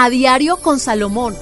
A Diario con Salomón.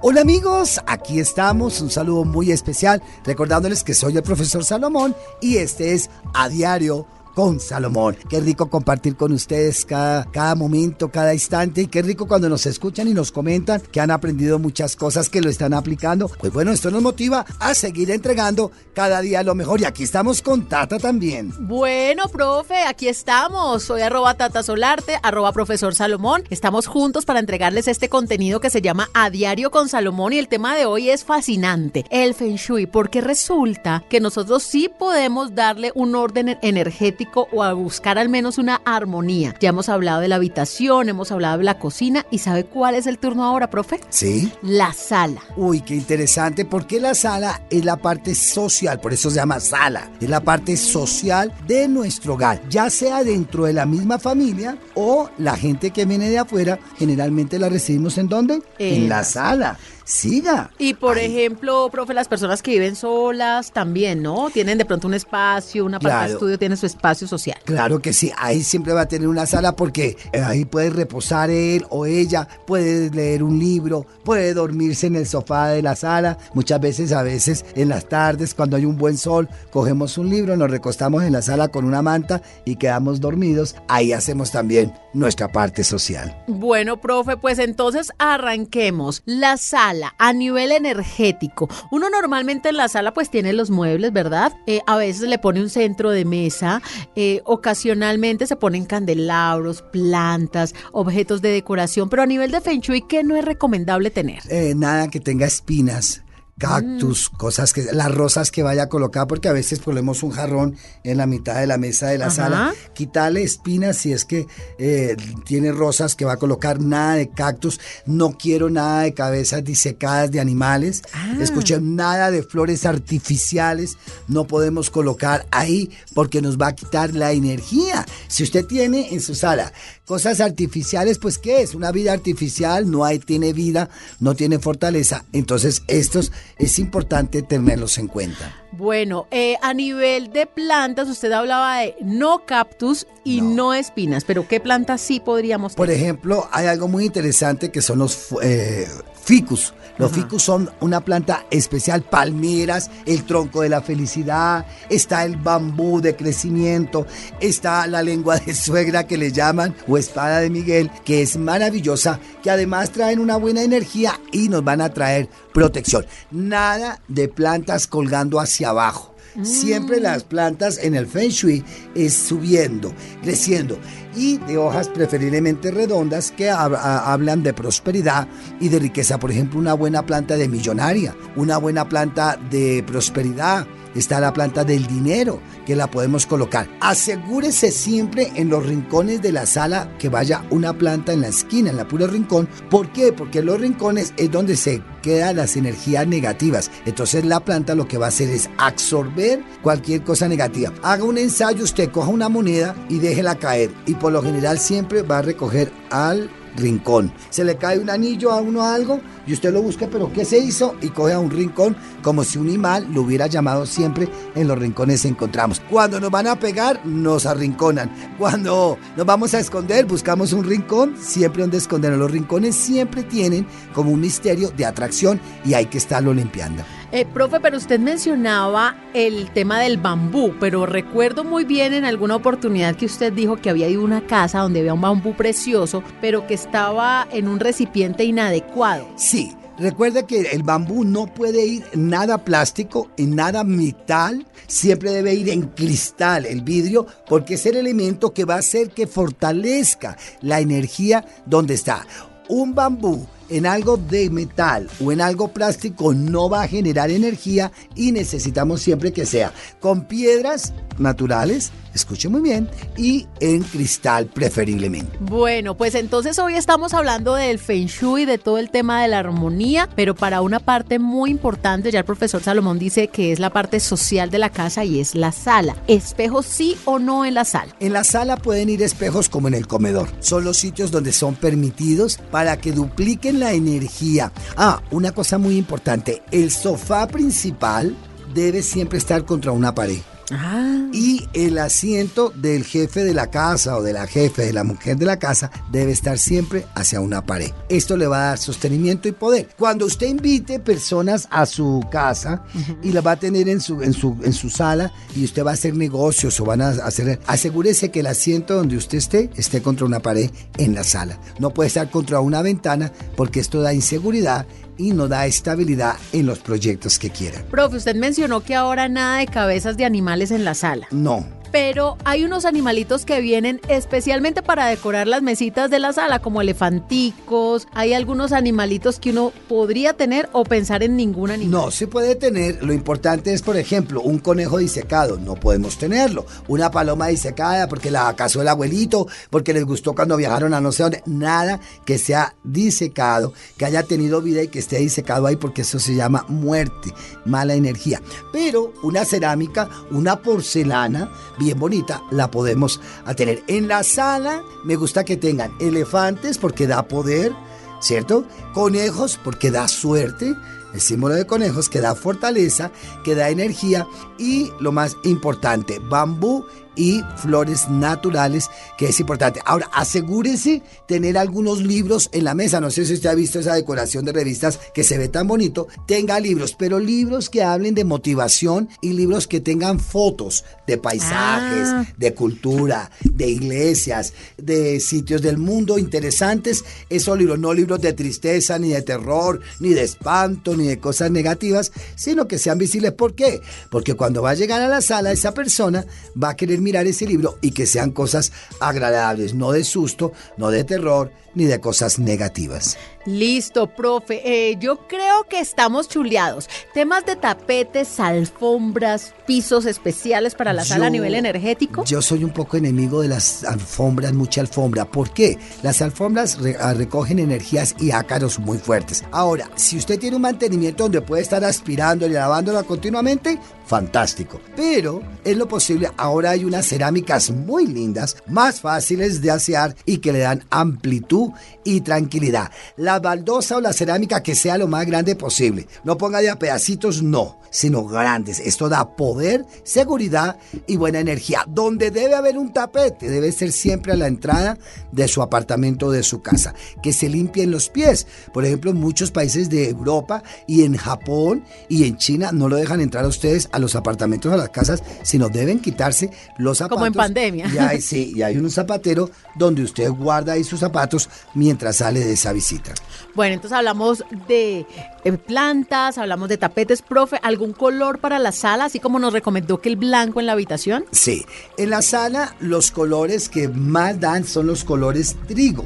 Hola amigos, aquí estamos, un saludo muy especial, recordándoles que soy el profesor Salomón y este es A Diario con Salomón. Qué rico compartir con ustedes cada, cada momento, cada instante y qué rico cuando nos escuchan y nos comentan que han aprendido muchas cosas que lo están aplicando. Pues bueno, esto nos motiva a seguir entregando cada día lo mejor y aquí estamos con Tata también. Bueno, profe, aquí estamos. Soy arroba Tata Solarte, arroba profesor Salomón. Estamos juntos para entregarles este contenido que se llama A Diario con Salomón y el tema de hoy es fascinante, el Feng Shui, porque resulta que nosotros sí podemos darle un orden energético o a buscar al menos una armonía. Ya hemos hablado de la habitación, hemos hablado de la cocina y ¿sabe cuál es el turno ahora, profe? Sí. La sala. Uy, qué interesante, porque la sala es la parte social, por eso se llama sala, es la parte social de nuestro hogar, ya sea dentro de la misma familia o la gente que viene de afuera, generalmente la recibimos en dónde? en la sala siga. Y por ejemplo, profe, las personas que viven solas también, ¿no? Tienen de pronto un espacio, una parte de estudio, tiene su espacio social. Claro que sí, ahí siempre va a tener una sala porque eh, ahí puede reposar él o ella, puede leer un libro, puede dormirse en el sofá de la sala. Muchas veces, a veces en las tardes, cuando hay un buen sol, cogemos un libro, nos recostamos en la sala con una manta y quedamos dormidos. Ahí hacemos también nuestra parte social. Bueno, profe, pues entonces arranquemos. La sala a nivel energético. Uno normalmente en la sala pues tiene los muebles, ¿verdad? Eh, a veces le pone un centro de mesa, eh, ocasionalmente se ponen candelabros, plantas, objetos de decoración, pero a nivel de Feng Shui, ¿qué no es recomendable tener? Eh, nada que tenga espinas cactus, mm. cosas que, las rosas que vaya a colocar, porque a veces ponemos un jarrón en la mitad de la mesa de la sala. Quítale espinas si es que eh, tiene rosas que va a colocar, nada de cactus. No quiero nada de cabezas disecadas de animales. Ah. Escuchen, nada de flores artificiales. No podemos colocar ahí porque nos va a quitar la energía. Si usted tiene en su sala cosas artificiales, pues ¿qué es? Una vida artificial, no hay, tiene vida, no tiene fortaleza. Entonces estos es importante tenerlos en cuenta. Bueno, eh, a nivel de plantas, usted hablaba de no cactus y no, espinas, pero ¿qué plantas sí podríamos tener? Por ejemplo, hay algo muy interesante que son los eh, ficus. Los ficus son una planta especial, palmeras, el tronco de la felicidad, está el bambú de crecimiento, está la lengua de suegra que le llaman, o espada de Miguel, que es maravillosa, que además traen una buena energía y nos van a traer protección. Nada de plantas colgando hacia abajo. Siempre las plantas en el Feng Shui es subiendo, creciendo y de hojas preferiblemente redondas que hablan de prosperidad y de riqueza. Por ejemplo, una buena planta de millonaria, una buena planta de prosperidad está la planta del dinero, que la podemos colocar. Asegúrese siempre en los rincones de la sala que vaya una planta en la esquina, en la pura rincón. ¿Por qué? Porque los rincones es donde se quedan las energías negativas. Entonces la planta lo que va a hacer es absorber cualquier cosa negativa. Haga un ensayo, usted coja una moneda y déjela caer. Y por lo general siempre va a recoger al rincón. Se le cae un anillo a uno algo y usted lo busca, pero ¿qué se hizo? Y coge a un rincón como si un animal lo hubiera llamado siempre. En los rincones encontramos. Cuando nos van a pegar, nos arrinconan. Cuando nos vamos a esconder, buscamos un rincón, siempre donde escondernos. Los rincones siempre tienen como un misterio de atracción y hay que estarlo limpiando. Eh, profe, pero usted mencionaba el tema del bambú, pero recuerdo muy bien en alguna oportunidad que usted dijo que había ido a una casa donde había un bambú precioso, pero que estaba en un recipiente inadecuado. Sí. Recuerde que el bambú no puede ir nada plástico, en nada metal, siempre debe ir en cristal, el vidrio, porque es el elemento que va a hacer que fortalezca la energía donde está. Un bambú en algo de metal o en algo plástico no va a generar energía y necesitamos siempre que sea con piedras naturales, escuche muy bien, y en cristal preferiblemente. Bueno, pues entonces hoy estamos hablando del Feng Shui, de todo el tema de la armonía, pero para una parte muy importante, ya el profesor Salomón dice que es la parte social de la casa y es la sala. ¿Espejos sí o no en la sala? En la sala pueden ir espejos como en el comedor. Son los sitios donde son permitidos para que dupliquen la energía. Ah, una cosa muy importante, el sofá principal debe siempre estar contra una pared. Ah. Y el asiento del jefe de la casa o de la jefe de la mujer de la casa debe estar siempre hacia una pared. Esto le va a dar sostenimiento y poder. Cuando usted invite personas a su casa y la va a tener en su, en su, en su sala y usted va a hacer negocios o van a hacer, asegúrese que el asiento donde usted esté esté contra una pared en la sala. No puede estar contra una ventana porque esto da inseguridad y no da estabilidad en los proyectos que quiera. Profe, usted mencionó que ahora nada de cabezas de animales en la sala. No, pero hay unos animalitos que vienen especialmente para decorar las mesitas de la sala, como elefanticos. Hay algunos animalitos que uno podría tener o pensar en ningún animal. No, se puede tener. Lo importante es, por ejemplo, un conejo disecado. No podemos tenerlo. Una paloma disecada porque la casó el abuelito, porque les gustó cuando viajaron a no sé dónde. Nada que sea disecado, que haya tenido vida y que esté disecado ahí, porque eso se llama muerte, mala energía. Pero una cerámica, una porcelana, bien bonita, la podemos tener. En la sala me gusta que tengan elefantes porque da poder, ¿cierto? Conejos porque da suerte. El símbolo de conejos que da fortaleza, que da energía y lo más importante, bambú y flores naturales, que es importante. Ahora, asegúrese tener algunos libros en la mesa. No sé si usted ha visto esa decoración de revistas que se ve tan bonito. Tenga libros, pero libros que hablen de motivación y libros que tengan fotos de paisajes, Ah. de cultura, de iglesias, de sitios del mundo interesantes. Esos libros, no libros de tristeza, ni de terror, ni de espanto, ni de cosas negativas, sino que sean visibles. ¿Por qué? Porque cuando va a llegar a la sala, esa persona va a querer mirar ese libro y que sean cosas agradables, no de susto, no de terror, ni de cosas negativas. Listo, profe. Eh, yo creo que estamos chuleados. Temas de tapetes, alfombras, pisos especiales para la sala a Yo- nivel energético. Yo soy un poco enemigo de las alfombras, mucha alfombra. ¿Por qué? Las alfombras re- ah, recogen energías y ácaros muy fuertes. Ahora, si usted tiene un mantenimiento donde puede estar aspirando y lavándola continuamente, fantástico. Pero, en lo posible, ahora hay unas cerámicas muy lindas, más fáciles de asear y que le dan amplitud y tranquilidad. La baldosa o la cerámica que sea lo más grande posible. No ponga de a pedacitos, no, sino grandes. Esto da poder, seguridad y buena energía. Donde debe haber un tapete, debe ser siempre a la entrada de su apartamento o de su casa. Que se limpien los pies. Por ejemplo, en muchos países de Europa y en Japón y en China no lo dejan entrar a ustedes a los apartamentos a las casas, sino deben quitarse los zapatos. Como en pandemia. Y hay, sí, y hay un zapatero donde usted guarda ahí sus zapatos mientras sale de esa visita. Bueno, entonces hablamos de eh, plantas, hablamos de tapetes, profe. ¿Algún color para la sala, así como nos recomendó que el blanco en la habitación? Sí, en la sala los colores que más dan son los colores trigo.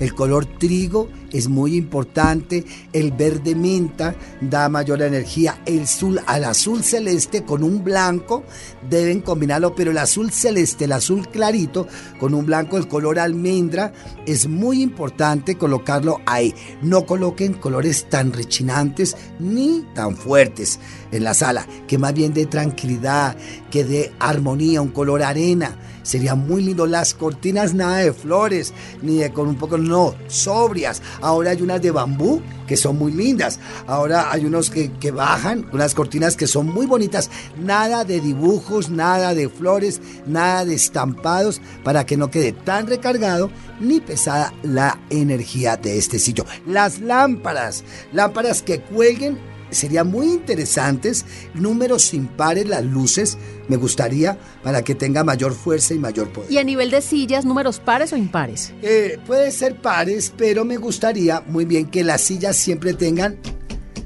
El color trigo es muy importante, el verde menta da mayor energía, el azul, al azul celeste con un blanco deben combinarlo, pero el azul celeste, el azul clarito con un blanco, el color almendra es muy importante colocarlo ahí. No coloquen colores tan rechinantes ni tan fuertes en la sala, que más bien de tranquilidad, que de armonía, un color arena. Sería muy lindo las cortinas, nada de flores, ni de con un poco, no, sobrias. Ahora hay unas de bambú que son muy lindas. Ahora hay unos que, bajan, unas cortinas que son muy bonitas. Nada de dibujos, nada de flores, nada de estampados, para que no quede tan recargado ni pesada la energía de este sitio. Las lámparas, lámparas que cuelguen serían muy interesantes, números impares las luces, me gustaría para que tenga mayor fuerza y mayor poder. Y a nivel de sillas, números pares o impares. Eh, puede ser pares, pero me gustaría muy bien que las sillas siempre tengan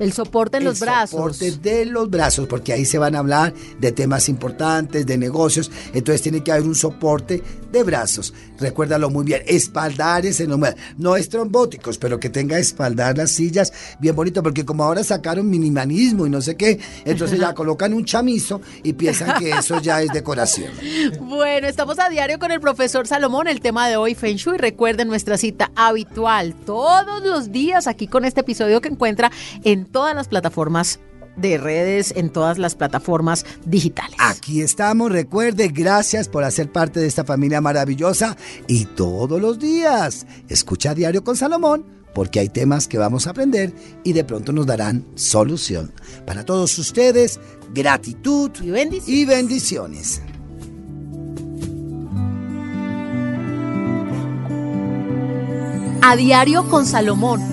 El soporte en los brazos. El soporte de los brazos, porque ahí se van a hablar de temas importantes, de negocios. Entonces tiene que haber un soporte de brazos. Recuérdalo muy bien. Espaldares en No es trombóticos, pero que tenga espaldar las sillas bien bonito, porque como ahora sacaron minimalismo y no sé qué, entonces ya colocan un chamizo y piensan que eso ya es decoración. Bueno, estamos a diario con el profesor Salomón. El tema de hoy, Feng Shui. Recuerden nuestra cita habitual todos los días aquí con este episodio que encuentra en todas las plataformas de redes en todas las plataformas digitales. Aquí estamos, recuerde, gracias por hacer parte de esta familia maravillosa y todos los días escucha Diario con Salomón porque hay temas que vamos a aprender y de pronto nos darán solución. Para todos ustedes, gratitud y bendiciones. Y bendiciones. A diario con Salomón